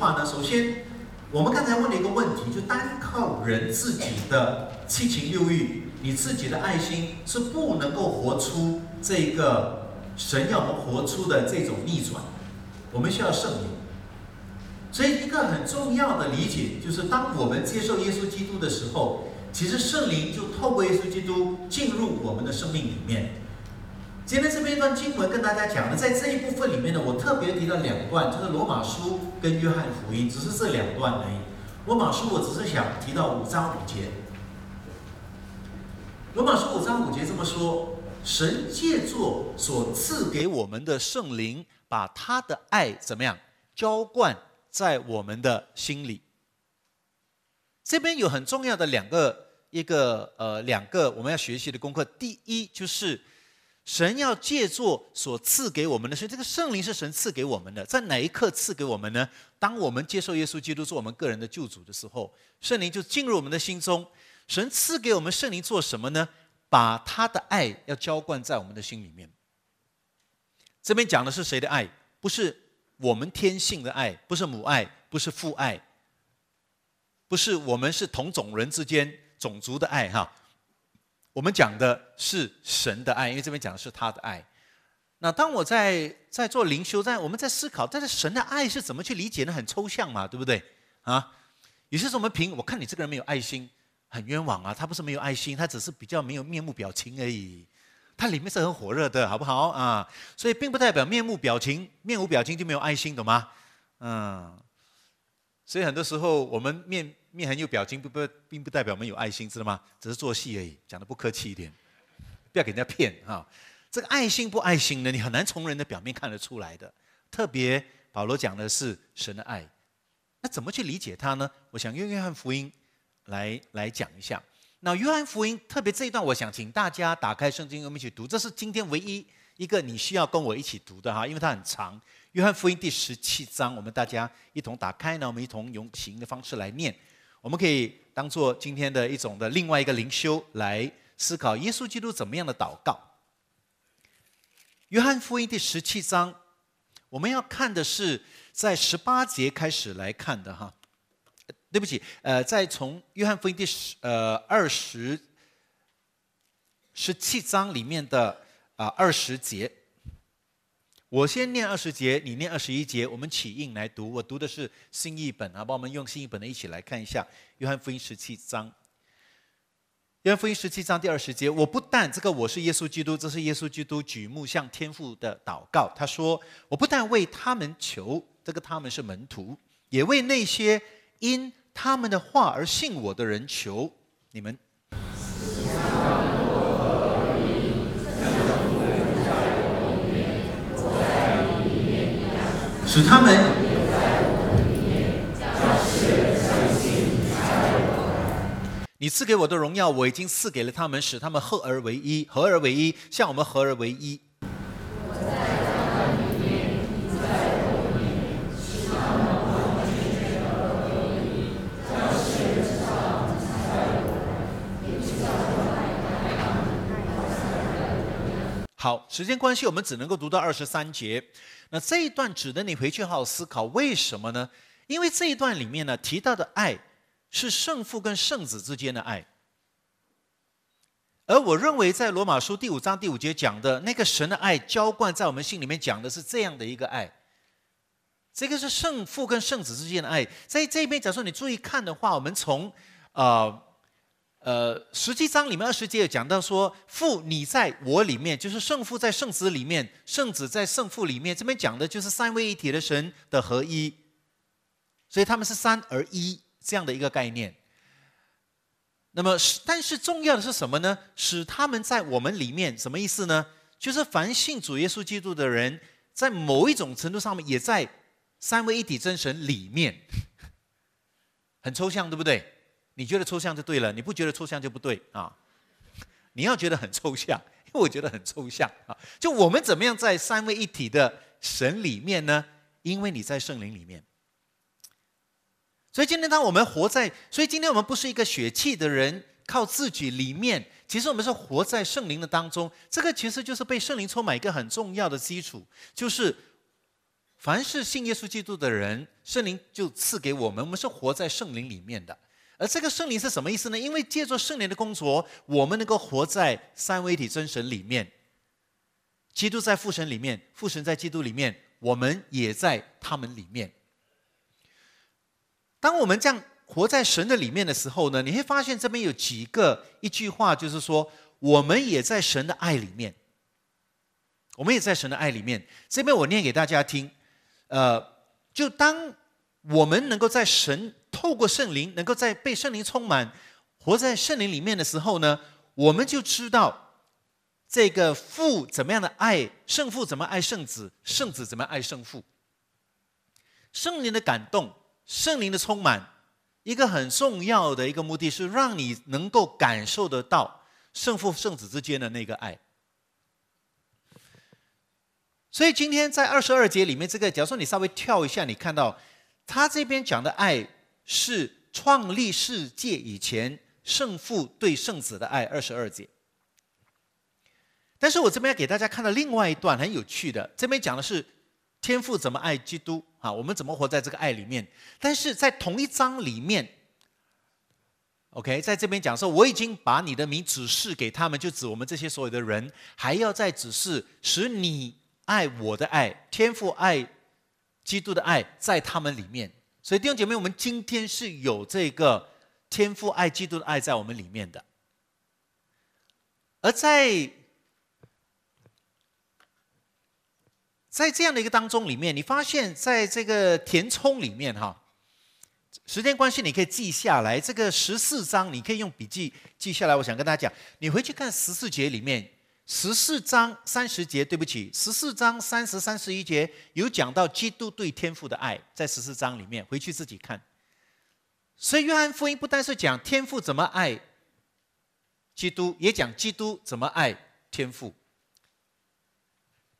话呢，首先我们刚才问了一个问题，就单靠人自己的七情六欲，你自己的爱心是不能够活出这个神要我们活出的这种逆转，我们需要圣灵。所以，一个很重要的理解就是，当我们接受耶稣基督的时候，其实圣灵就透过耶稣基督进入我们的生命里面。今天这边一段经文跟大家讲的，在这一部分里面呢，我特别提了两段，就是罗马书跟约翰福音，只是这两段而已。罗马书我只是想提到五章五节。罗马书五章五节这么说：神借作所赐给我们的圣灵，把他的爱怎么样浇灌。在我们的心里，这边有很重要的两个，一个呃两个我们要学习的功课。第一就是神要借作所赐给我们的，所以这个圣灵是神赐给我们的，在哪一刻赐给我们呢？当我们接受耶稣基督做我们个人的救主的时候，圣灵就进入我们的心中。神赐给我们圣灵做什么呢？把他的爱要浇灌在我们的心里面。这边讲的是谁的爱？不是。我们天性的爱不是母爱，不是父爱，不是我们是同种人之间种族的爱哈。我们讲的是神的爱，因为这边讲的是他的爱。那当我在在做灵修，在我们在思考，但是神的爱是怎么去理解呢？很抽象嘛，对不对？啊，有些时候我们凭我看你这个人没有爱心，很冤枉啊。他不是没有爱心，他只是比较没有面目表情而已。它里面是很火热的，好不好啊？所以并不代表面目表情面无表情就没有爱心，懂吗？嗯，所以很多时候我们面面很有表情，不不并不代表我们有爱心，知道吗？只是做戏而已，讲的不客气一点，不要给人家骗啊。这个爱心不爱心呢，你很难从人的表面看得出来的。特别保罗讲的是神的爱，那怎么去理解它呢？我想用约翰福音来来讲一下。那约翰福音特别这一段，我想请大家打开圣经，我们一起读。这是今天唯一一个你需要跟我一起读的哈，因为它很长。约翰福音第十七章，我们大家一同打开呢，我们一同用行的方式来念。我们可以当做今天的一种的另外一个灵修来思考耶稣基督怎么样的祷告。约翰福音第十七章，我们要看的是在十八节开始来看的哈。对不起，呃，在从约翰福音第十呃二十十七章里面的啊二十节，我先念二十节，你念二十一节，我们起印来读。我读的是新译本啊，帮我们用新译本的一起来看一下约翰福音十七章。约翰福音十七章第二十节，我不但这个我是耶稣基督，这是耶稣基督举目向天父的祷告。他说，我不但为他们求，这个他们是门徒，也为那些因。他们的话而信我的人求你们，使他们。你赐给我的荣耀，我已经赐给了他们，使他们合而为一，合而为一，像我们合而为一。好，时间关系，我们只能够读到二十三节。那这一段值得你回去好好思考，为什么呢？因为这一段里面呢提到的爱是圣父跟圣子之间的爱，而我认为在罗马书第五章第五节讲的那个神的爱浇灌在我们心里面，讲的是这样的一个爱。这个是圣父跟圣子之间的爱，在这边，假设你注意看的话，我们从啊。呃，十七章里面二十节有讲到说，父你在我里面，就是圣父在圣子里面，圣子在圣父里面。这边讲的就是三位一体的神的合一，所以他们是三而一这样的一个概念。那么，但是重要的是什么呢？使他们在我们里面，什么意思呢？就是凡信主耶稣基督的人，在某一种程度上面，也在三位一体真神里面。很抽象，对不对？你觉得抽象就对了，你不觉得抽象就不对啊！你要觉得很抽象，因为我觉得很抽象啊。就我们怎么样在三位一体的神里面呢？因为你在圣灵里面，所以今天当我们活在，所以今天我们不是一个血气的人靠自己里面，其实我们是活在圣灵的当中。这个其实就是被圣灵充满一个很重要的基础，就是凡是信耶稣基督的人，圣灵就赐给我们，我们是活在圣灵里面的。而这个圣灵是什么意思呢？因为借助圣灵的工作，我们能够活在三位一体真神里面。基督在父神里面，父神在基督里面，我们也在他们里面。当我们这样。活在神的里面的时候呢，你会发现这边有几个一句话，就是说我们也在神的爱里面，我们也在神的爱里面。这边我念给大家听，呃，就当我们能够在神透过圣灵，能够在被圣灵充满，活在圣灵里面的时候呢，我们就知道这个父怎么样的爱圣父，怎么爱圣子，圣子怎么爱圣父。圣灵的感动，圣灵的充满。一个很重要的一个目的是让你能够感受得到圣父圣子之间的那个爱。所以今天在二十二节里面，这个假如说你稍微跳一下，你看到他这边讲的爱是创立世界以前圣父对圣子的爱，二十二节。但是我这边要给大家看到另外一段很有趣的，这边讲的是天父怎么爱基督。啊，我们怎么活在这个爱里面？但是在同一章里面，OK，在这边讲说，我已经把你的名指示给他们，就指我们这些所有的人，还要再指示，使你爱我的爱，天赋爱基督的爱在他们里面。所以弟兄姐妹，我们今天是有这个天赋爱基督的爱在我们里面的，而在。在这样的一个当中里面，你发现在这个填充里面哈，时间关系你可以记下来。这个十四章你可以用笔记记下来。我想跟大家讲，你回去看十四节里面，十四章三十节，对不起，十四章三十三十一节有讲到基督对天父的爱，在十四章里面回去自己看。所以约翰福音不单是讲天父怎么爱基督，也讲基督怎么爱天父。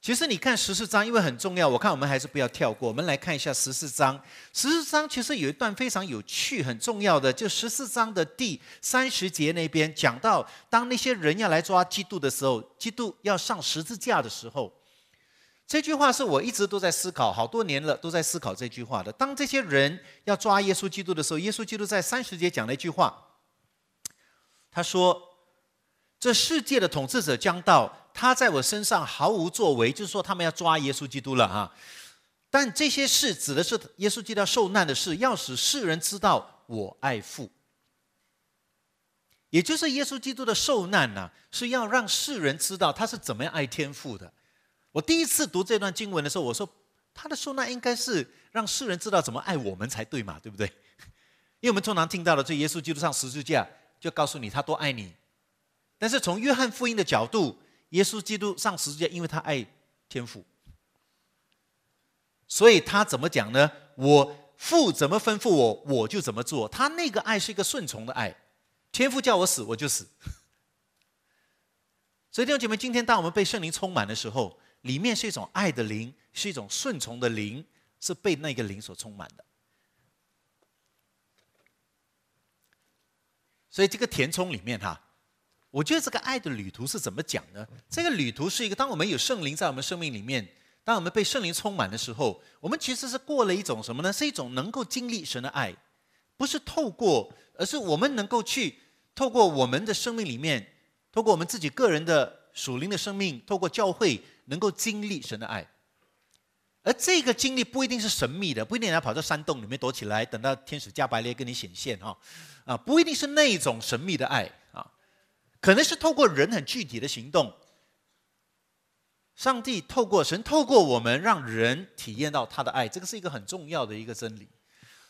其实你看十四章，因为很重要，我看我们还是不要跳过。我们来看一下十四章。十四章其实有一段非常有趣、很重要的，就十四章的第三十节那边讲到，当那些人要来抓基督的时候，基督要上十字架的时候，这句话是我一直都在思考，好多年了都在思考这句话的。当这些人要抓耶稣基督的时候，耶稣基督在三十节讲了一句话，他说：“这世界的统治者将到。”他在我身上毫无作为，就是说他们要抓耶稣基督了哈。但这些事指的是耶稣基督要受难的事，要使世人知道我爱父。也就是耶稣基督的受难呢，是要让世人知道他是怎么样爱天父的。我第一次读这段经文的时候，我说他的受难应该是让世人知道怎么爱我们才对嘛，对不对？因为我们通常听到的，这耶稣基督上十字架就告诉你他多爱你。但是从约翰福音的角度，耶稣基督上十字架，因为他爱天父，所以他怎么讲呢？我父怎么吩咐我，我就怎么做。他那个爱是一个顺从的爱，天父叫我死，我就死。所以弟兄姐妹，今天当我们被圣灵充满的时候，里面是一种爱的灵，是一种顺从的灵，是被那个灵所充满的。所以这个填充里面哈。我觉得这个爱的旅途是怎么讲呢？这个旅途是一个，当我们有圣灵在我们生命里面，当我们被圣灵充满的时候，我们其实是过了一种什么呢？是一种能够经历神的爱，不是透过，而是我们能够去透过我们的生命里面，透过我们自己个人的属灵的生命，透过教会，能够经历神的爱。而这个经历不一定是神秘的，不一定要跑到山洞里面躲起来，等到天使加百列跟你显现哈，啊，不一定是那种神秘的爱。可能是透过人很具体的行动，上帝透过神透过我们，让人体验到他的爱，这个是一个很重要的一个真理。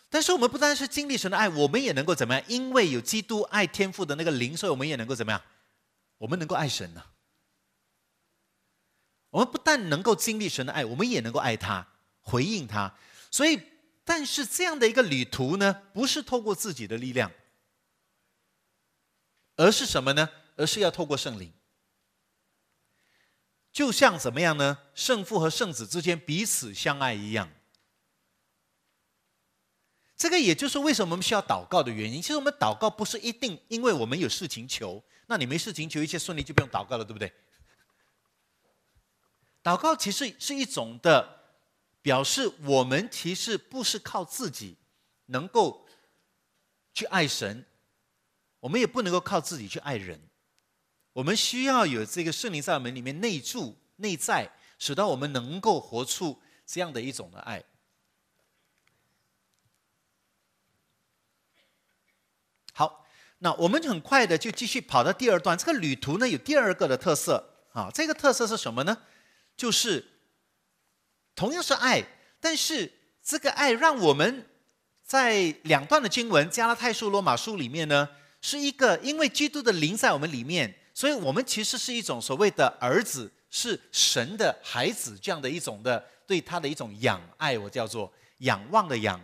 但是我们不单是经历神的爱，我们也能够怎么样？因为有基督爱天赋的那个灵，所以我们也能够怎么样？我们能够爱神呢？我们不但能够经历神的爱，我们也能够爱他，回应他。所以，但是这样的一个旅途呢，不是透过自己的力量，而是什么呢？而是要透过圣灵，就像怎么样呢？圣父和圣子之间彼此相爱一样。这个也就是为什么我们需要祷告的原因。其实我们祷告不是一定因为我们有事情求，那你没事情求，一切顺利就不用祷告了，对不对？祷告其实是一种的表示，我们其实不是靠自己能够去爱神，我们也不能够靠自己去爱人，我们需要有这个圣灵在我们里面内住、内在，使得我们能够活出这样的一种的爱。好，那我们很快的就继续跑到第二段。这个旅途呢有第二个的特色啊，这个特色是什么呢？就是同样是爱，但是这个爱让我们在两段的经文加拉太书、罗马书里面呢，是一个因为基督的灵在我们里面，所以我们其实是一种所谓的儿子，是神的孩子这样的一种的对他的一种仰爱，我叫做仰望的仰，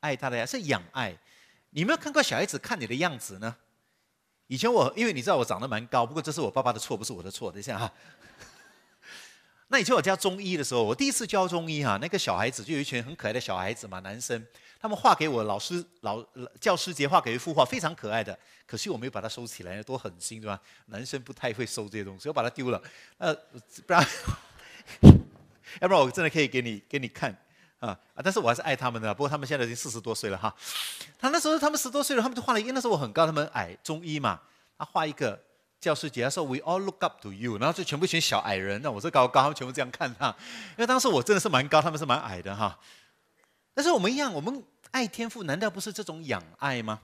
爱他的呀是仰爱。你没有看过小孩子看你的样子呢？以前我因为你知道我长得蛮高，不过这是我爸爸的错，不是我的错。等一下哈。那以前我教中医的时候，我第一次教中医哈，那个小孩子就有一群很可爱的小孩子嘛，男生，他们画给我老师老教师节画给一幅画，非常可爱的，可惜我没有把它收起来，多狠心对吧？男生不太会收这些东西，我把它丢了。呃，不 然，要不然我真的可以给你给你看。啊！但是我还是爱他们的。不过他们现在已经四十多岁了哈。他那时候他们十多岁了，他们就画了一个。那时候我很高，他们矮，中医嘛。他画一个教师节，他说 “We all look up to you”，然后就全部选小矮人。那我是高高，他们全部这样看他。因为当时我真的是蛮高，他们是蛮矮的哈。但是我们一样，我们爱天赋，难道不是这种仰爱吗？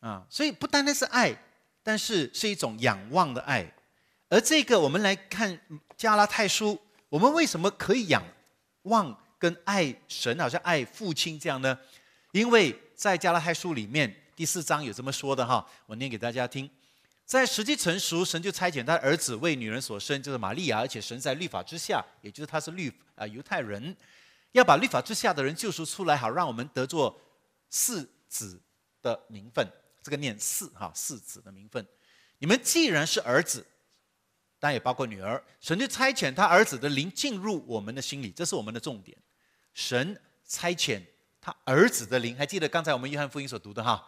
啊，所以不单单是爱，但是是一种仰望的爱。而这个，我们来看加拉太书，我们为什么可以仰望？跟爱神好像爱父亲这样呢？因为在加拉太书里面第四章有这么说的哈，我念给大家听。在时机成熟，神就差遣他儿子为女人所生，就是玛利亚，而且神在律法之下，也就是他是律啊犹太人，要把律法之下的人救赎出来，好让我们得做世子的名分。这个念世哈世子的名分。你们既然是儿子。当然也包括女儿，神就差遣他儿子的灵进入我们的心里，这是我们的重点。神差遣他儿子的灵，还记得刚才我们约翰福音所读的哈？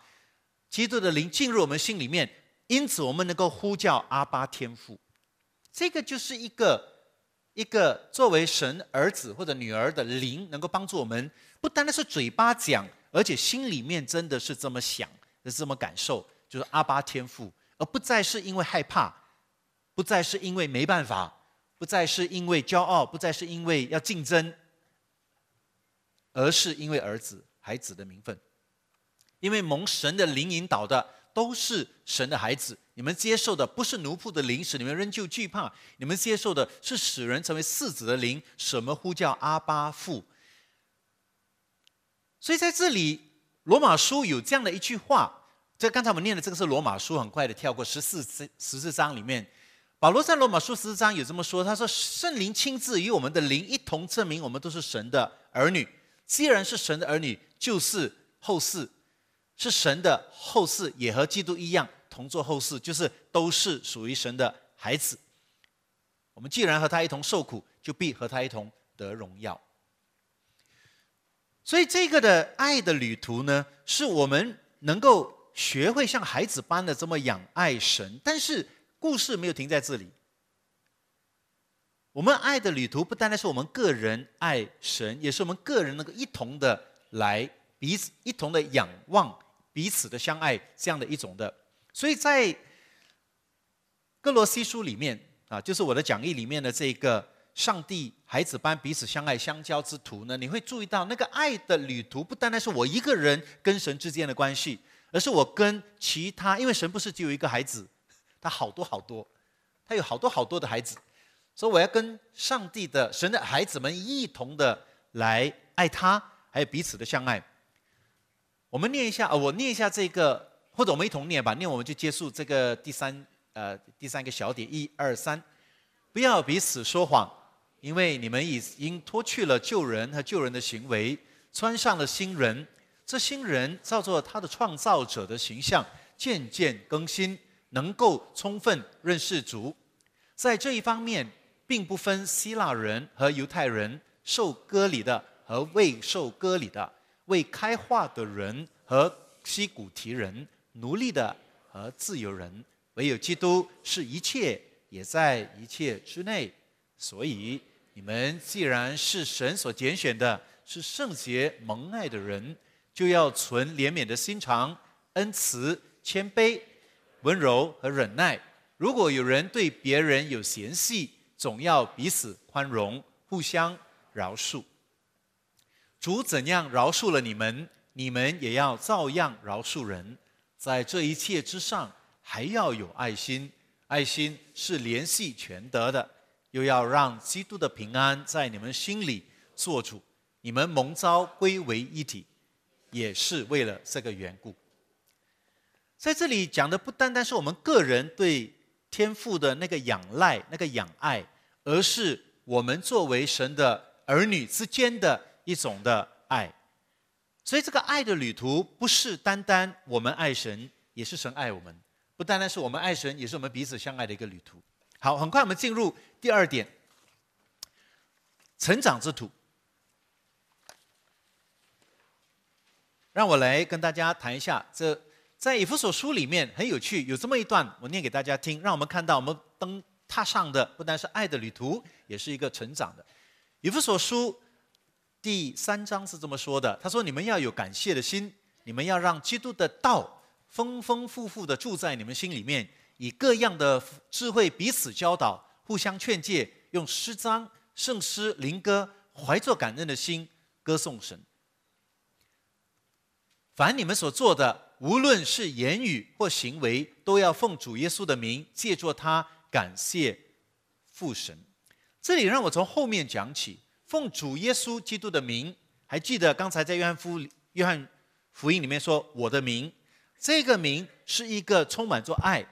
基督的灵进入我们心里面，因此我们能够呼叫阿巴天父。这个就是一个一个作为神儿子或者女儿的灵，能够帮助我们，不单单是嘴巴讲，而且心里面真的是这么想，是这么感受，就是阿巴天父，而不再是因为害怕。不再是因为没办法，不再是因为骄傲，不再是因为要竞争，而是因为儿子、孩子的名分。因为蒙神的灵引导的都是神的孩子，你们接受的不是奴仆的灵，使你们仍旧惧怕；你们接受的是使人成为世子的灵，什么呼叫阿巴父。所以在这里，罗马书有这样的一句话，这刚才我们念的这个是罗马书，很快的跳过十四十四章里面。保罗在罗马书十四章有这么说：“他说，圣灵亲自与我们的灵一同证明，我们都是神的儿女。既然是神的儿女，就是后世，是神的后世，也和基督一样同做后世，就是都是属于神的孩子。我们既然和他一同受苦，就必和他一同得荣耀。所以，这个的爱的旅途呢，是我们能够学会像孩子般的这么仰爱神，但是。”故事没有停在这里。我们爱的旅途不单单是我们个人爱神，也是我们个人能够一同的来彼此一同的仰望彼此的相爱这样的一种的。所以在哥罗西书里面啊，就是我的讲义里面的这个上帝孩子般彼此相爱相交之途呢，你会注意到那个爱的旅途不单单是我一个人跟神之间的关系，而是我跟其他，因为神不是只有一个孩子。他好多好多，他有好多好多的孩子，所以我要跟上帝的神的孩子们一同的来爱他，还有彼此的相爱。我们念一下，呃，我念一下这个，或者我们一同念吧。念我们就结束这个第三，呃，第三个小点，一二三，不要彼此说谎，因为你们已经脱去了旧人和旧人的行为，穿上了新人。这新人照做他的创造者的形象，渐渐更新。能够充分认识主，在这一方面，并不分希腊人和犹太人，受割礼的和未受割礼的，未开化的人和西古提人，奴隶的和自由人，唯有基督是一切，也在一切之内。所以你们既然是神所拣选的，是圣洁蒙爱的人，就要存怜悯的心肠、恩慈、谦卑、温柔和忍耐。如果有人对别人有嫌隙，总要彼此宽容，互相饶恕。主怎样饶恕了你们，你们也要照样饶恕人。在这一切之上，还要有爱心。爱心是联系全德的，又要让基督的平安在你们心里做主。你们蒙召归为一体，也是为了这个缘故。在这里讲的不单单是我们个人对天父的那个仰赖、那个仰爱，而是我们作为神的儿女之间的。一种的爱，所以这个爱的旅途不是单单我们爱神，也是神爱我们；不单单是我们爱神，也是我们彼此相爱的一个旅途。好，很快我们进入第二点，成长之途。让我来跟大家谈一下，这在以弗所书里面很有趣，有这么一段，我念给大家听，让我们看到我们登踏上的不单是爱的旅途，也是一个成长的。以弗所书。第三章是这么说的：“他说，你们要有感谢的心，你们要让基督的道丰丰富富的住在你们心里面，以各样的智慧彼此教导，互相劝诫，用诗章、圣诗、灵歌，怀着感恩的心歌颂神。凡你们所做的，无论是言语或行为，都要奉主耶稣的名，借着他感谢父神。这里让我从后面讲起。”奉主耶稣基督的名，还记得刚才在约翰福约翰福音里面说我的名，这个名是一个充满着爱，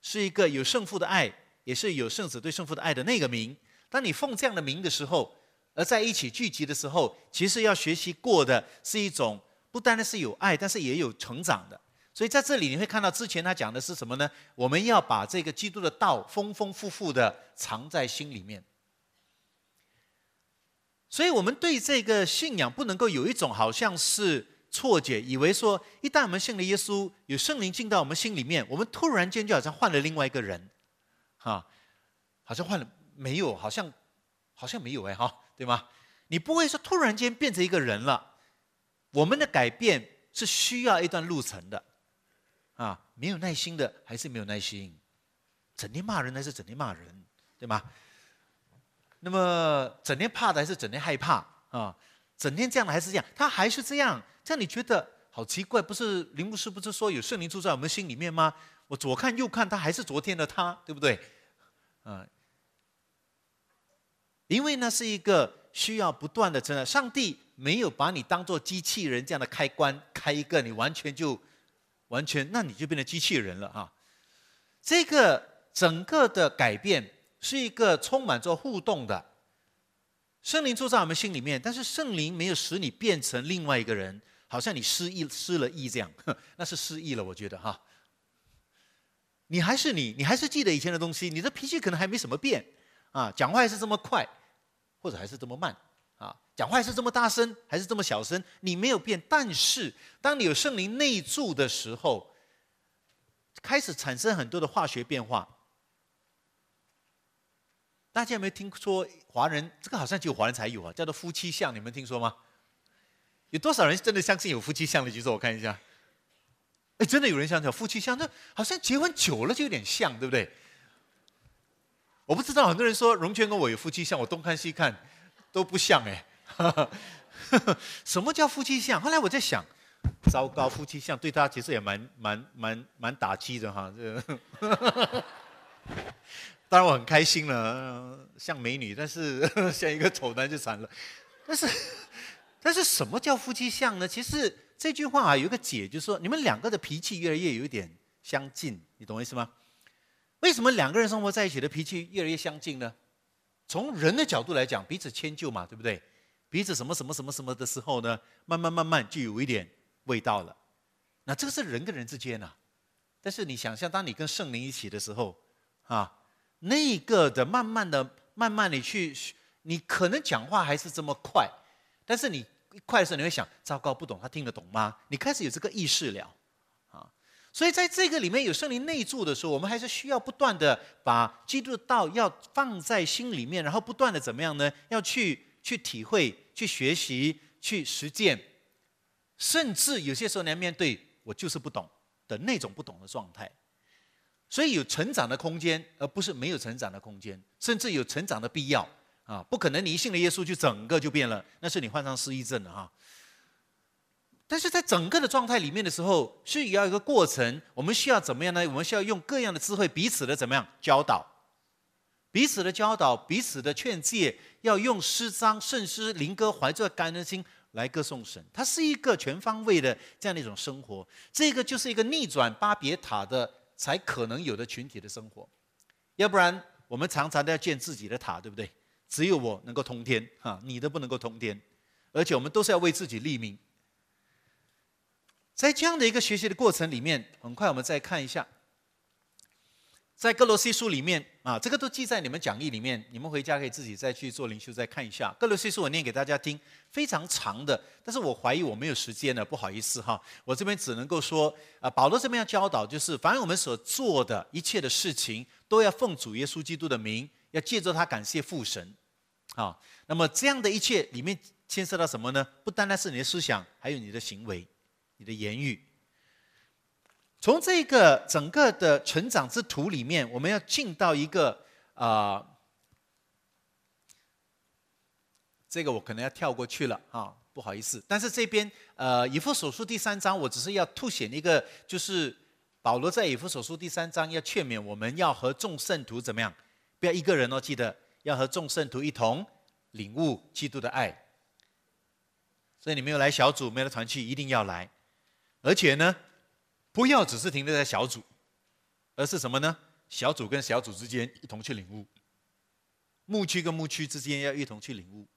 是一个有圣父的爱，也是有圣子对圣父的爱的那个名。当你奉这样的名的时候，而在一起聚集的时候，其实要学习过的是一种不单单是有爱，但是也有成长的。所以在这里你会看到之前他讲的是什么呢？我们要把这个基督的道丰丰富富的藏在心里面。所以，我们对这个信仰不能够有一种好像是错觉，以为说一旦我们信了耶稣，有圣灵进到我们心里面，我们突然间就好像换了另外一个人，哈，好像换了没有？好像好像没有哎哈，对吗？你不会说突然间变成一个人了。我们的改变是需要一段路程的，啊，没有耐心的还是没有耐心，整天骂人还是整天骂人，对吗？那么整天怕的还是整天害怕啊？整天这样的还是这样？他还是这样？这样你觉得好奇怪？不是林牧师不是说有圣灵住在我们心里面吗？我左看右看，他还是昨天的他，对不对？啊，因为呢是一个需要不断的成长。上帝没有把你当做机器人这样的开关开一个，你完全就完全，那你就变成机器人了啊！这个整个的改变。是一个充满着互动的圣灵住在我们心里面，但是圣灵没有使你变成另外一个人，好像你失忆失了忆这样，那是失忆了。我觉得哈，你还是你，你还是记得以前的东西，你的脾气可能还没什么变啊，讲话还是这么快，或者还是这么慢啊，讲话还是这么大声，还是这么小声，你没有变。但是当你有圣灵内住的时候，开始产生很多的化学变化。大家有没有听说华人？这个好像只有华人才有啊，叫做夫妻相，你们听说吗？有多少人真的相信有夫妻相的举手，我看一下。哎，真的有人相信夫妻相，那好像结婚久了就有点像，对不对？我不知道，很多人说荣泉跟我有夫妻相，我东看西看都不像哎。什么叫夫妻相？后来我在想，糟糕，夫妻相对他其实也蛮蛮蛮蛮打击的哈这。当然我很开心了，像美女，但是 像一个丑男就惨了。但是，但是什么叫夫妻相呢？其实这句话啊有一个解，就是说你们两个的脾气越来越有一点相近，你懂我意思吗？为什么两个人生活在一起的脾气越来越相近呢？从人的角度来讲，彼此迁就嘛，对不对？彼此什么什么什么什么的时候呢，慢慢慢慢就有一点味道了。那这个是人跟人之间呐。但是你想象，当你跟圣灵一起的时候，啊。那个的，慢慢的、慢慢的去，你可能讲话还是这么快，但是你一块的时候，你会想：糟糕，不懂，他听得懂吗？你开始有这个意识了，啊！所以在这个里面有圣灵内住的时候，我们还是需要不断的把基督的道要放在心里面，然后不断的怎么样呢？要去去体会、去学习、去实践，甚至有些时候你要面对我就是不懂的那种不懂的状态。所以有成长的空间，而不是没有成长的空间，甚至有成长的必要。啊，不可能！你一信了耶稣，就整个就变了，那是你患上失忆症了哈。但是在整个的状态里面的时候，是要一个过程。我们需要怎么样呢？我们需要用各样的智慧，彼此的怎么样教导，彼此的教导，彼此的劝诫，要用诗章、圣诗、灵歌，怀着感恩心来歌颂神。它是一个全方位的这样的一种生活。这个就是一个逆转巴别塔的才可能有的群体的生活。要不然，我们常常都要建自己的塔，对不对？只有我能够通天，哈，你都不能够通天，而且我们都是要为自己立命。在这样的一个学习的过程里面，很快我们再看一下，在哥罗西书里面啊，这个都记在你们讲义里面，你们回家可以自己再去做灵修再看一下。哥罗西书我念给大家听，非常长的，但是我怀疑我没有时间了，不好意思哈，我这边只能够说啊，保罗这边要教导就是，凡我们所做的一切的事情，都要奉主耶稣基督的名。要借着他感谢父神，啊，那么这样的一切里面牵涉到什么呢？不单单是你的思想，还有你的行为、你的言语。从这个整个的成长之途里面，我们要进到一个啊，这个我可能要跳过去了啊，不好意思。但是这边呃，以弗所书第三章，我只是要凸显一个，就是保罗在以弗所书第三章要劝勉我们要和众圣徒怎么样。不要一个人哦，记得要和众圣徒一同领悟基督的爱。所以你没有来小组，没有来团契，一定要来。而且呢，不要只是停留在小组，而是什么呢？小组跟小组之间一同去领悟，牧区跟牧区之间要一同去领悟。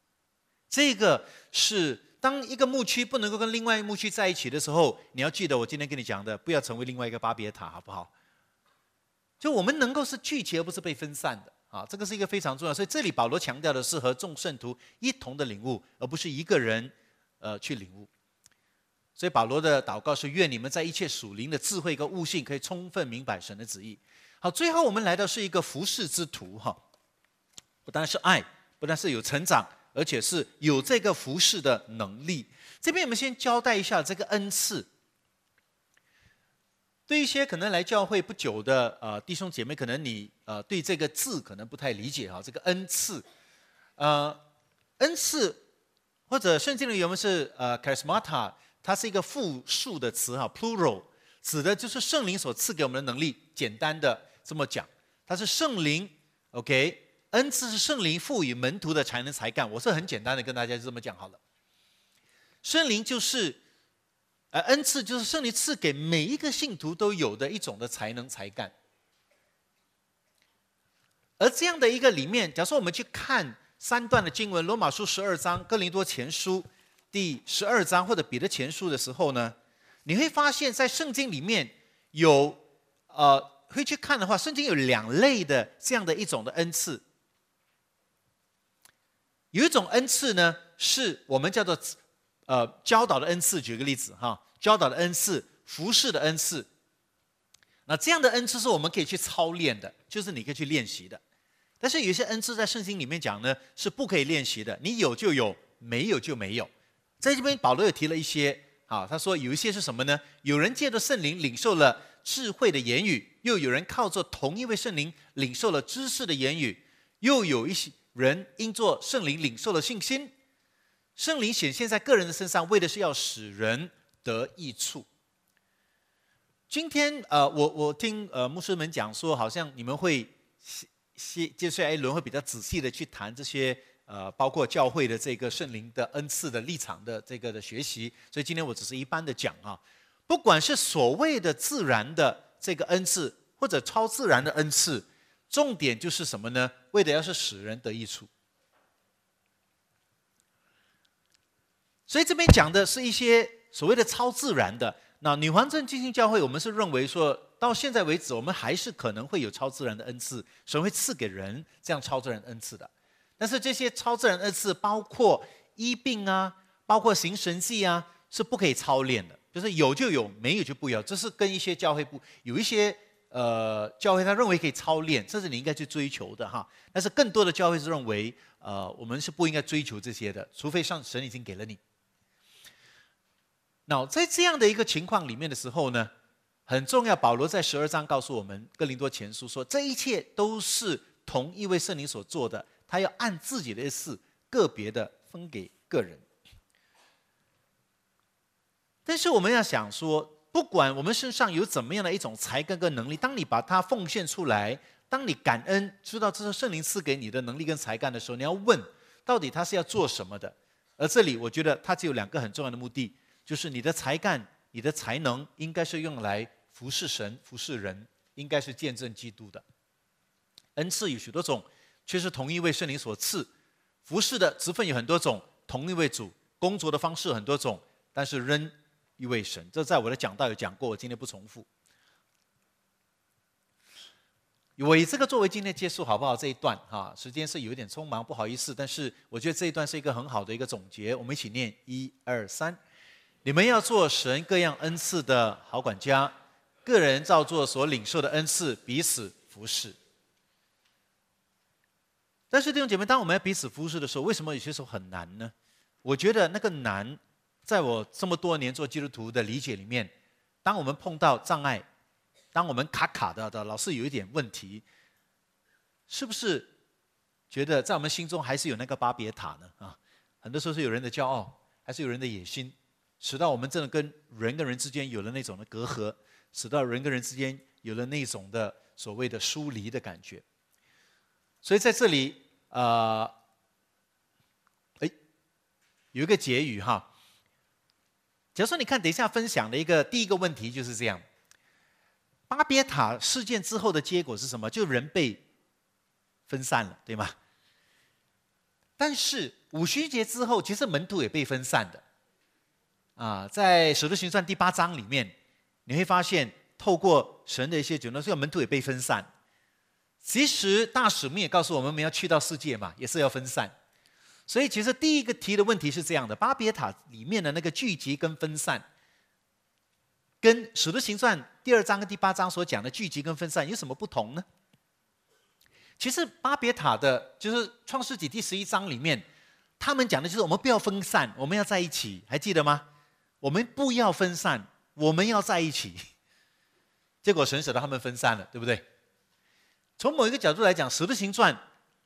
这个是当一个牧区不能够跟另外一个牧区在一起的时候，你要记得我今天跟你讲的，不要成为另外一个巴别塔，好不好？就我们能够是聚集，而不是被分散的啊，这个是一个非常重要。所以这里保罗强调的是和众圣徒一同的领悟，而不是一个人呃去领悟。所以保罗的祷告是愿你们在一切属灵的智慧跟悟性，可以充分明白神的旨意。好，最后我们来到是一个服侍之徒哈，不单是爱，不单是有成长，而且是有这个服侍的能力。这边我们先交代一下这个恩赐。对一些可能来教会不久的呃弟兄姐妹，可能你呃对这个字可能不太理解哈，这个恩赐，呃，恩赐或者圣经里原文是呃 charismata，它是一个复数的词哈，plural，指的就是圣灵所赐给我们的能力。简单的这么讲，它是圣灵，OK，恩赐是圣灵赋予门徒的才能才干。我是很简单的跟大家就这么讲好了，圣灵就是。而恩赐就是圣灵赐给每一个信徒都有的一种的才能才干。而这样的一个里面，假如说我们去看三段的经文，《罗马书》十二章、《哥林多前书》第十二章或者《彼得前书》的时候呢，你会发现在圣经里面有呃，会去看的话，圣经有两类的这样的一种的恩赐。有一种恩赐呢，是我们叫做。呃，教导的恩赐，举个例子哈，教导的恩赐，服侍的恩赐。那这样的恩赐是我们可以去操练的，就是你可以去练习的。但是有些恩赐在圣经里面讲呢，是不可以练习的，你有就有，没有就没有。在这边保罗也提了一些，啊，他说有一些是什么呢？有人借着圣灵领受了智慧的言语，又有人靠着同一位圣灵领受了知识的言语，又有一些人因做圣灵领受了信心。圣灵显现在个人的身上，为的是要使人得益处。今天，呃，我我听呃牧师们讲说，好像你们会接接下来一轮会比较仔细的去谈这些呃，包括教会的这个圣灵的恩赐的立场的这个的学习。所以今天我只是一般的讲啊，不管是所谓的自然的这个恩赐，或者超自然的恩赐，重点就是什么呢？为的要是使人得益处。所以这边讲的是一些所谓的超自然的。那女皇镇进行教会，我们是认为说到现在为止，我们还是可能会有超自然的恩赐，神会赐给人这样超自然恩赐的。但是这些超自然恩赐包括医病啊，包括行神迹啊，是不可以操练的，就是有就有，没有就不要。这是跟一些教会不有一些呃教会他认为可以操练，这是你应该去追求的哈。但是更多的教会是认为，呃，我们是不应该追求这些的，除非上神已经给了你。那在这样的一个情况里面的时候呢，很重要。保罗在十二章告诉我们，哥林多前书说，这一切都是同一位圣灵所做的，他要按自己的事个别的分给个人。但是我们要想说，不管我们身上有怎么样的一种才干跟能力，当你把它奉献出来，当你感恩，知道这是圣灵赐给你的能力跟才干的时候，你要问，到底他是要做什么的？而这里我觉得它只有两个很重要的目的。就是你的才干、你的才能，应该是用来服侍神、服侍人，应该是见证基督的。恩赐有许多种，却是同一位圣灵所赐；服侍的职分有很多种，同一位主工作的方式很多种，但是仍一位神。这在我的讲道有讲过，我今天不重复。我以这个作为今天结束好不好？这一段哈，时间是有点匆忙，不好意思。但是我觉得这一段是一个很好的一个总结。我们一起念：一二三。你们要做神各样恩赐的好管家，个人照做所领受的恩赐，彼此服侍。但是弟兄姐妹，当我们要彼此服侍的时候，为什么有些时候很难呢？我觉得那个难，在我这么多年做基督徒的理解里面，当我们碰到障碍，当我们卡卡的的，老是有一点问题，是不是觉得在我们心中还是有那个巴别塔呢？啊，很多时候是有人的骄傲，还是有人的野心？使到我们真的跟人跟人之间有了那种的隔阂，使到人跟人之间有了那种的所谓的疏离的感觉。所以在这里，呃，哎，有一个结语哈。假如说你看等一下分享的一个第一个问题就是这样：巴别塔事件之后的结果是什么？就人被分散了，对吗？但是五旬节之后，其实门徒也被分散的。啊，在《使徒行传》第八章里面，你会发现，透过神的一些举动，这个门徒也被分散。其实大使命也告诉我们，我们要去到世界嘛，也是要分散。所以，其实第一个提的问题是这样的：巴别塔里面的那个聚集跟分散，跟《使徒行传》第二章跟第八章所讲的聚集跟分散有什么不同呢？其实巴别塔的，就是《创世纪》第十一章里面，他们讲的就是我们不要分散，我们要在一起，还记得吗？我们不要分散，我们要在一起。结果神使得他们分散了，对不对？从某一个角度来讲，《使徒行传》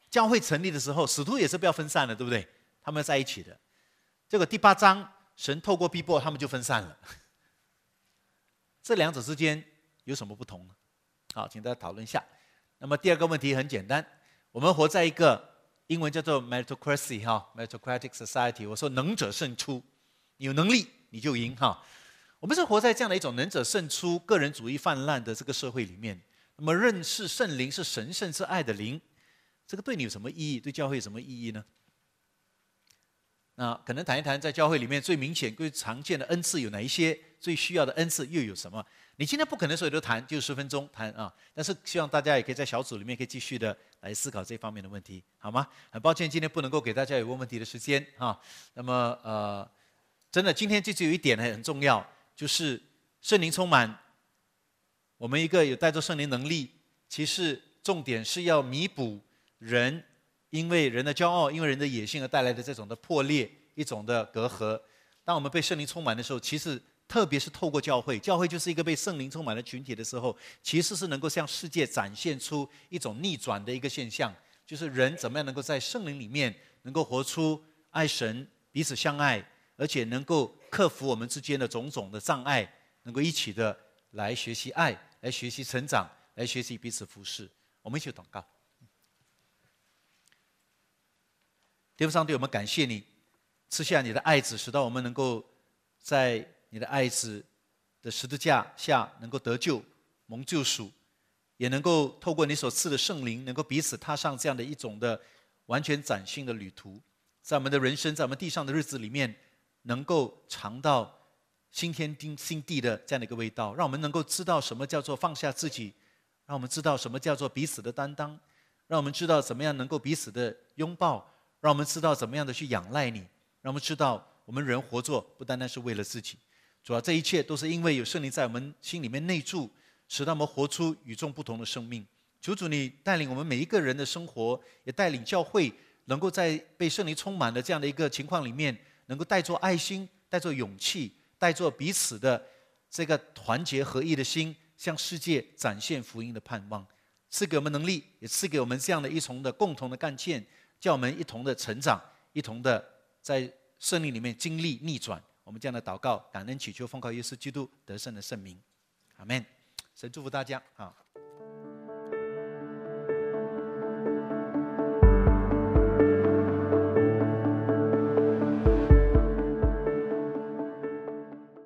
教会成立的时候，使徒也是不要分散的，对不对？他们在一起的。结果第八章，神透过逼迫，他们就分散了。这两者之间有什么不同呢？好，请大家讨论一下。那么第二个问题很简单：我们活在一个英文叫做 meritocracy 哈，meritocratic society。我说能者胜出，有能力。你就赢哈！我们是活在这样的一种能者胜出、个人主义泛滥的这个社会里面。那么，认识圣灵是神圣之爱的灵，这个对你有什么意义？对教会有什么意义呢？那可能谈一谈，在教会里面最明显、最常见的恩赐有哪一些？最需要的恩赐又有什么？你今天不可能所有都谈，就十分钟谈啊！但是希望大家也可以在小组里面可以继续的来思考这方面的问题，好吗？很抱歉，今天不能够给大家有问问题的时间啊。那么，呃。真的，今天就只有一点很重要，就是圣灵充满。我们一个有带着圣灵能力，其实重点是要弥补人因为人的骄傲、因为人的野性而带来的这种的破裂、一种的隔阂。当我们被圣灵充满的时候，其实特别是透过教会，教会就是一个被圣灵充满的群体的时候，其实是能够向世界展现出一种逆转的一个现象，就是人怎么样能够在圣灵里面能够活出爱神、彼此相爱。而且能够克服我们之间的种种的障碍，能够一起的来学习爱，来学习成长，来学习彼此服侍。我们一起祷告。天父上帝，我们感谢你赐下你的爱子，使到我们能够在你的爱子的十字架下能够得救、蒙救赎，也能够透过你所赐的圣灵，能够彼此踏上这样的一种的完全崭新的旅途，在我们的人生，在我们地上的日子里面。能够尝到新天地新地的这样的一个味道，让我们能够知道什么叫做放下自己，让我们知道什么叫做彼此的担当，让我们知道怎么样能够彼此的拥抱，让我们知道怎么样的去仰赖你，让我们知道我们人活着不单单是为了自己，主要这一切都是因为有圣灵在我们心里面内住，使他们活出与众不同的生命。求主你带领我们每一个人的生活，也带领教会，能够在被圣灵充满的这样的一个情况里面，能够带着爱心、带着勇气、带着彼此的这个团结合一的心，向世界展现福音的盼望。赐给我们能力，也赐给我们这样的一重的共同的干劲，叫我们一同的成长，一同的在胜利里面经历逆转。我们这样的祷告、感恩、祈求，奉靠耶稣基督得胜的圣名，阿门。神祝福大家啊！